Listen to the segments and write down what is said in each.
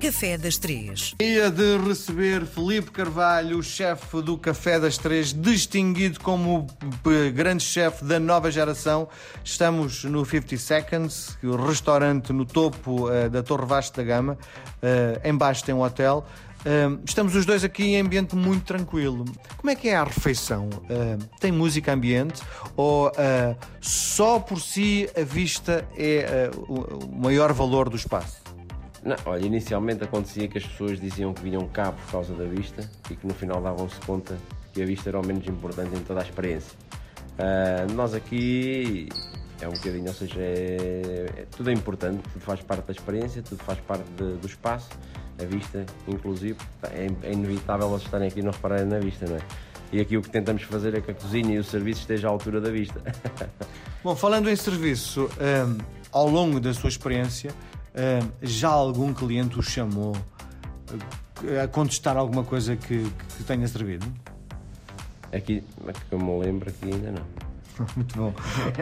Café das Três. Dia de receber Felipe Carvalho, chefe do Café das Três, distinguido como grande chefe da nova geração. Estamos no 50 Seconds, o restaurante no topo uh, da Torre Vasco da Gama. Uh, embaixo tem um hotel. Uh, estamos os dois aqui em ambiente muito tranquilo. Como é que é a refeição? Uh, tem música ambiente ou uh, só por si a vista é o maior valor do espaço? Não, olha, inicialmente acontecia que as pessoas diziam que vinham cá por causa da vista e que no final davam-se conta que a vista era o menos importante em toda a experiência. nós aqui é um bocadinho, ou seja, é, é, tudo é importante, tudo faz parte da experiência, tudo faz parte de, do espaço a vista, inclusive, é, é inevitável eles estarem aqui e não repararem na vista, não é? E aqui o que tentamos fazer é que a cozinha e o serviço estejam à altura da vista. Bom, falando em serviço, um, ao longo da sua experiência, já algum cliente o chamou uh, a contestar alguma coisa que, que tenha servido? Aqui, que eu me lembro, aqui ainda não. muito bom,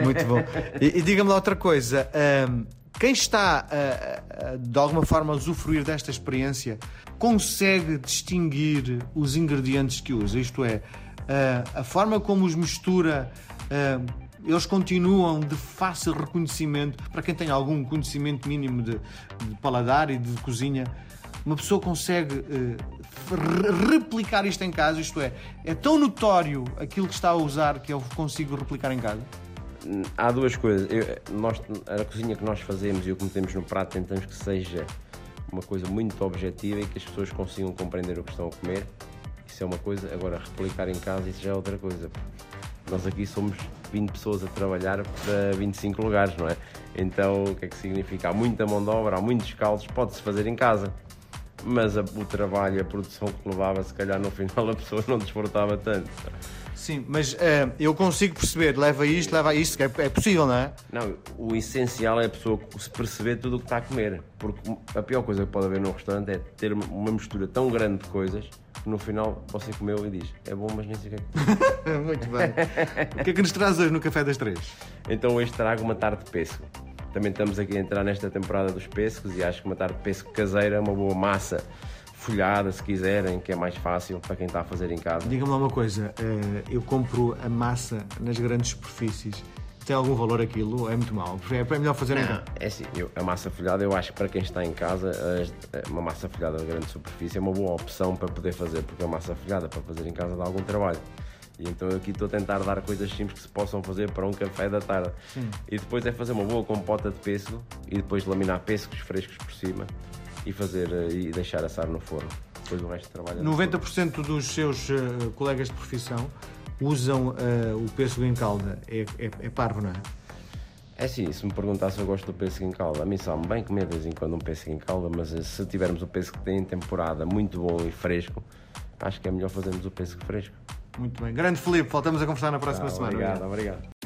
muito bom. E, e diga-me outra coisa. Um, quem está a, a, de alguma forma a usufruir desta experiência consegue distinguir os ingredientes que usa, isto é, a, a forma como os mistura, eles continuam de fácil reconhecimento para quem tem algum conhecimento mínimo de, de paladar e de cozinha. Uma pessoa consegue replicar isto em casa, isto é, é tão notório aquilo que está a usar que eu consigo replicar em casa? há duas coisas. Eu, nós, a cozinha que nós fazemos e o que metemos no prato tentamos que seja uma coisa muito objetiva e que as pessoas consigam compreender o que estão a comer. Isso é uma coisa. Agora, replicar em casa, isso já é outra coisa. Nós aqui somos 20 pessoas a trabalhar para 25 lugares, não é? Então, o que é que significa? Há muita mão de obra, há muitos caldos, pode-se fazer em casa. Mas a, o trabalho, a produção que levava, se calhar no final a pessoa não desfrutava tanto. Sim, mas uh, eu consigo perceber, leva isto, leva isto, que é, é, possível, não é? Não, o essencial é a pessoa perceber tudo o que está a comer. Porque a pior coisa que pode haver num restaurante é ter uma mistura tão grande de coisas no final você comeu e diz é bom, mas nem sei o que é. Muito bem. o que é que nos traz hoje no Café das Três? Então hoje trago uma tarde de pêssego. Também estamos aqui a entrar nesta temporada dos pêssegos e acho que uma tarde de pêssego caseira é uma boa massa folhada, se quiserem, que é mais fácil para quem está a fazer em casa. Diga-me lá uma coisa, eh, eu compro a massa nas grandes superfícies. Tem algum valor aquilo? É muito mau? É melhor fazer não, em? É assim, eu, a massa folhada, eu acho que para quem está em casa, uma massa folhada de grande superfície é uma boa opção para poder fazer, porque a massa folhada para fazer em casa dá algum trabalho. E então aqui estou a tentar dar coisas simples que se possam fazer para um café da tarde. Sim. E depois é fazer uma boa compota de pêssego e depois laminar pêssegos frescos por cima e fazer eh, e deixar assar no forno. Depois o resto trabalha. 90% dos seus uh, colegas de profissão usam uh, o pêssego em calda. É, é, é, parvo, não é? É sim, se me perguntar se eu gosto do pêssego em calda, a mim sabe bem comer de vez em quando um pêssego em calda, mas se tivermos o pêssego que tem em temporada muito bom e fresco, acho que é melhor fazermos o pêssego fresco. Muito bem. Grande Felipe, voltamos a conversar na próxima ah, semana. Obrigado, obrigado.